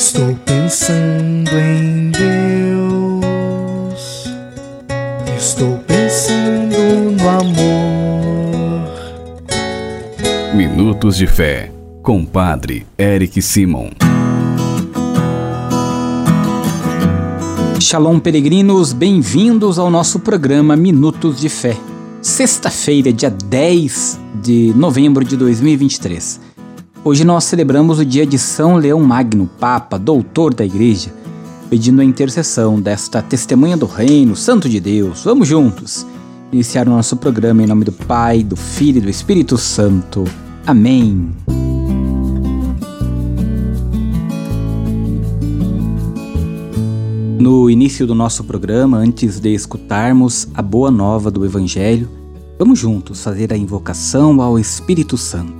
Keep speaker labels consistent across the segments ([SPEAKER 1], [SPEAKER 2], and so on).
[SPEAKER 1] Estou pensando em Deus. Estou pensando no amor.
[SPEAKER 2] Minutos de Fé, com Padre Eric Simon.
[SPEAKER 3] Shalom, peregrinos, bem-vindos ao nosso programa Minutos de Fé. Sexta-feira, dia 10 de novembro de 2023. Hoje nós celebramos o dia de São Leão Magno, Papa, Doutor da Igreja, pedindo a intercessão desta testemunha do Reino, Santo de Deus. Vamos juntos iniciar o nosso programa em nome do Pai, do Filho e do Espírito Santo. Amém. No início do nosso programa, antes de escutarmos a boa nova do Evangelho, vamos juntos fazer a invocação ao Espírito Santo.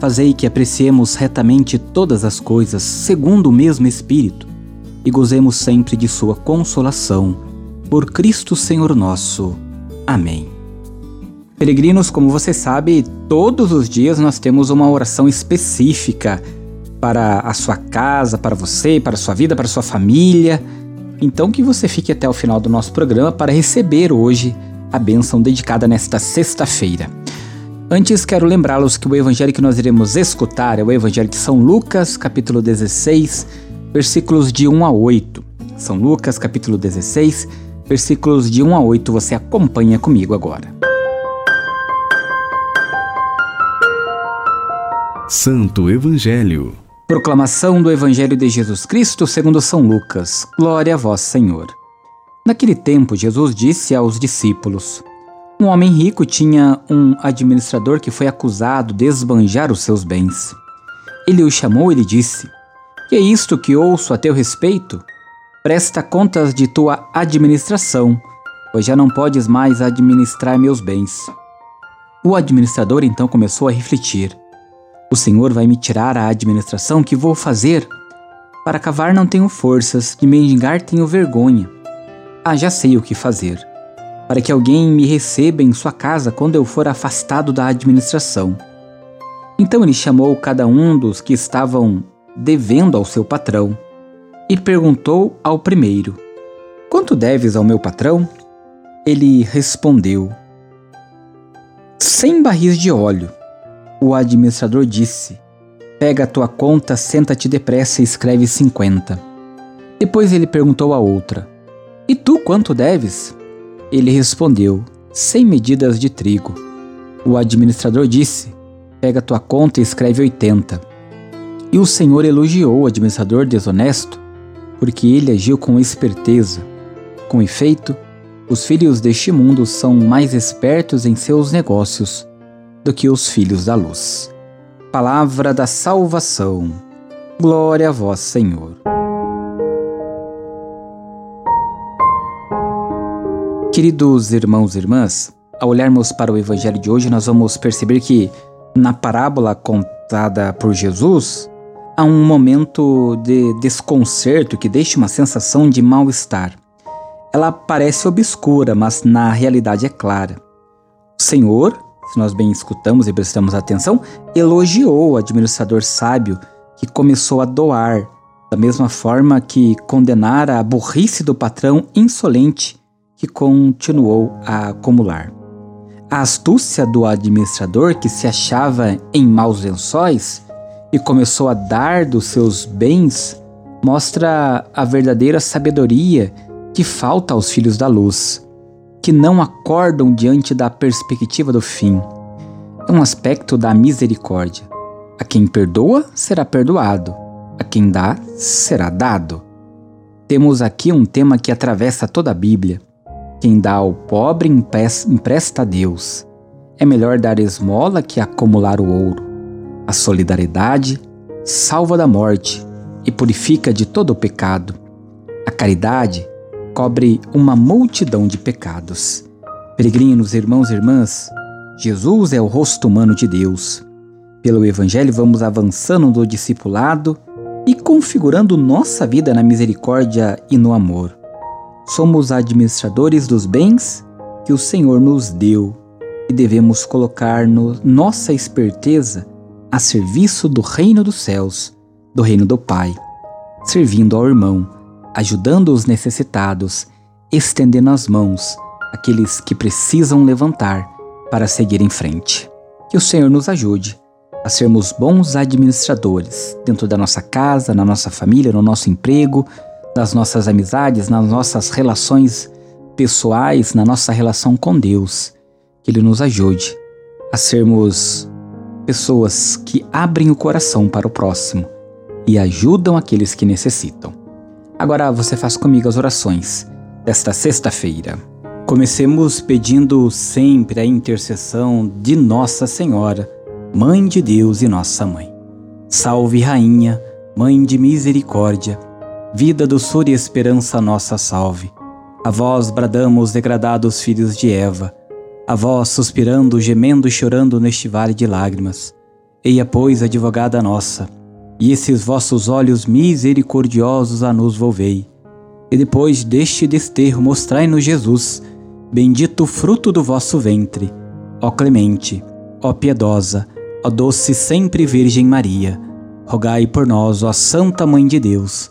[SPEAKER 3] Fazei que apreciemos retamente todas as coisas segundo o mesmo Espírito e gozemos sempre de Sua consolação. Por Cristo Senhor nosso. Amém. Peregrinos, como você sabe, todos os dias nós temos uma oração específica para a sua casa, para você, para a sua vida, para a sua família. Então que você fique até o final do nosso programa para receber hoje a bênção dedicada nesta sexta-feira. Antes, quero lembrá-los que o evangelho que nós iremos escutar é o evangelho de São Lucas, capítulo 16, versículos de 1 a 8. São Lucas, capítulo 16, versículos de 1 a 8. Você acompanha comigo agora.
[SPEAKER 2] Santo Evangelho.
[SPEAKER 3] Proclamação do Evangelho de Jesus Cristo segundo São Lucas. Glória a vós, Senhor. Naquele tempo, Jesus disse aos discípulos: um homem rico tinha um administrador que foi acusado de esbanjar os seus bens. Ele o chamou e lhe disse: Que é isto que ouço a teu respeito? Presta contas de tua administração, pois já não podes mais administrar meus bens. O administrador então começou a refletir: O Senhor vai me tirar a administração que vou fazer? Para cavar não tenho forças, de mendigar tenho vergonha. Ah, já sei o que fazer para que alguém me receba em sua casa quando eu for afastado da administração. Então ele chamou cada um dos que estavam devendo ao seu patrão e perguntou ao primeiro: Quanto deves ao meu patrão? Ele respondeu: Cem barris de óleo. O administrador disse: Pega a tua conta, senta-te depressa e escreve cinquenta. Depois ele perguntou a outra: E tu quanto deves? Ele respondeu: Cem medidas de trigo. O administrador disse: Pega tua conta e escreve oitenta. E o Senhor elogiou o administrador desonesto, porque ele agiu com esperteza. Com efeito, os filhos deste mundo são mais espertos em seus negócios do que os filhos da luz. Palavra da salvação. Glória a vós, Senhor. Queridos irmãos e irmãs, ao olharmos para o evangelho de hoje, nós vamos perceber que na parábola contada por Jesus, há um momento de desconcerto que deixa uma sensação de mal-estar. Ela parece obscura, mas na realidade é clara. O Senhor, se nós bem escutamos e prestamos atenção, elogiou o administrador sábio que começou a doar, da mesma forma que condenara a burrice do patrão insolente que continuou a acumular. A astúcia do administrador, que se achava em maus lençóis e começou a dar dos seus bens, mostra a verdadeira sabedoria que falta aos filhos da luz, que não acordam diante da perspectiva do fim. É um aspecto da misericórdia. A quem perdoa será perdoado, a quem dá será dado. Temos aqui um tema que atravessa toda a Bíblia. Quem dá ao pobre empresta a Deus. É melhor dar esmola que acumular o ouro. A solidariedade salva da morte e purifica de todo o pecado. A caridade cobre uma multidão de pecados. Peregrinos, irmãos e irmãs, Jesus é o rosto humano de Deus. Pelo Evangelho, vamos avançando no discipulado e configurando nossa vida na misericórdia e no amor. Somos administradores dos bens que o Senhor nos deu e devemos colocar no nossa esperteza a serviço do reino dos céus, do reino do Pai, servindo ao irmão, ajudando os necessitados, estendendo as mãos àqueles que precisam levantar para seguir em frente. Que o Senhor nos ajude a sermos bons administradores dentro da nossa casa, na nossa família, no nosso emprego, nas nossas amizades, nas nossas relações pessoais, na nossa relação com Deus. Que Ele nos ajude a sermos pessoas que abrem o coração para o próximo e ajudam aqueles que necessitam. Agora você faz comigo as orações desta sexta-feira. Comecemos pedindo sempre a intercessão de Nossa Senhora Mãe de Deus e Nossa Mãe. Salve, Rainha, Mãe de Misericórdia, vida, doçura e esperança nossa salve. A vós bradamos, degradados filhos de Eva, a vós suspirando, gemendo e chorando neste vale de lágrimas. Eia, pois, advogada nossa, e esses vossos olhos misericordiosos a nos volvei. E depois deste desterro mostrai-nos Jesus, bendito fruto do vosso ventre. Ó clemente, ó piedosa, Ó doce sempre Virgem Maria, rogai por nós, ó Santa Mãe de Deus,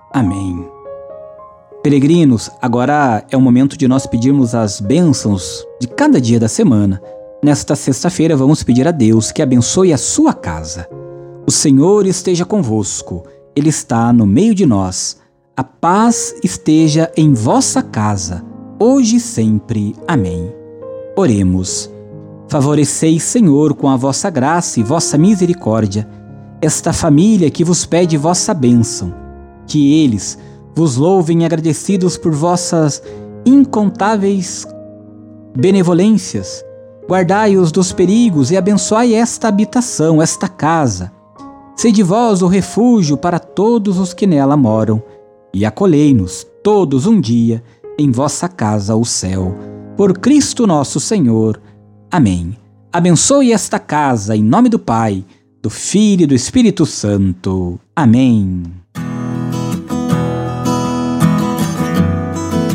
[SPEAKER 3] Amém. Peregrinos, agora é o momento de nós pedirmos as bênçãos de cada dia da semana. Nesta sexta-feira, vamos pedir a Deus que abençoe a sua casa. O Senhor esteja convosco, Ele está no meio de nós. A paz esteja em vossa casa, hoje e sempre. Amém. Oremos. Favoreceis, Senhor, com a vossa graça e vossa misericórdia, esta família que vos pede vossa bênção. Que eles vos louvem agradecidos por vossas incontáveis benevolências. Guardai-os dos perigos e abençoai esta habitação, esta casa. Sede vós o refúgio para todos os que nela moram, e acolhei-nos todos um dia em vossa casa, o céu. Por Cristo nosso Senhor. Amém. Abençoe esta casa em nome do Pai, do Filho e do Espírito Santo. Amém.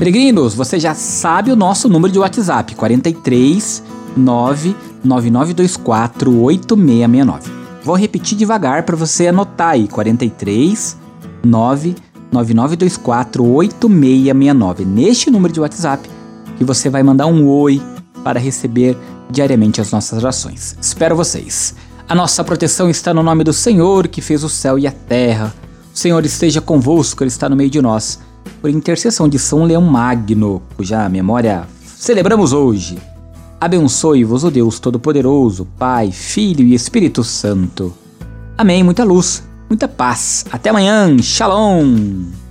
[SPEAKER 3] Peregrinos, você já sabe o nosso número de WhatsApp, 43 99924 8669. Vou repetir devagar para você anotar aí, 43 99924 8669. Neste número de WhatsApp que você vai mandar um oi para receber diariamente as nossas orações. Espero vocês. A nossa proteção está no nome do Senhor que fez o céu e a terra. O Senhor esteja convosco, Ele está no meio de nós. Por intercessão de São Leão Magno, cuja memória celebramos hoje. Abençoe-vos o Deus Todo-Poderoso, Pai, Filho e Espírito Santo. Amém. Muita luz, muita paz. Até amanhã. Shalom.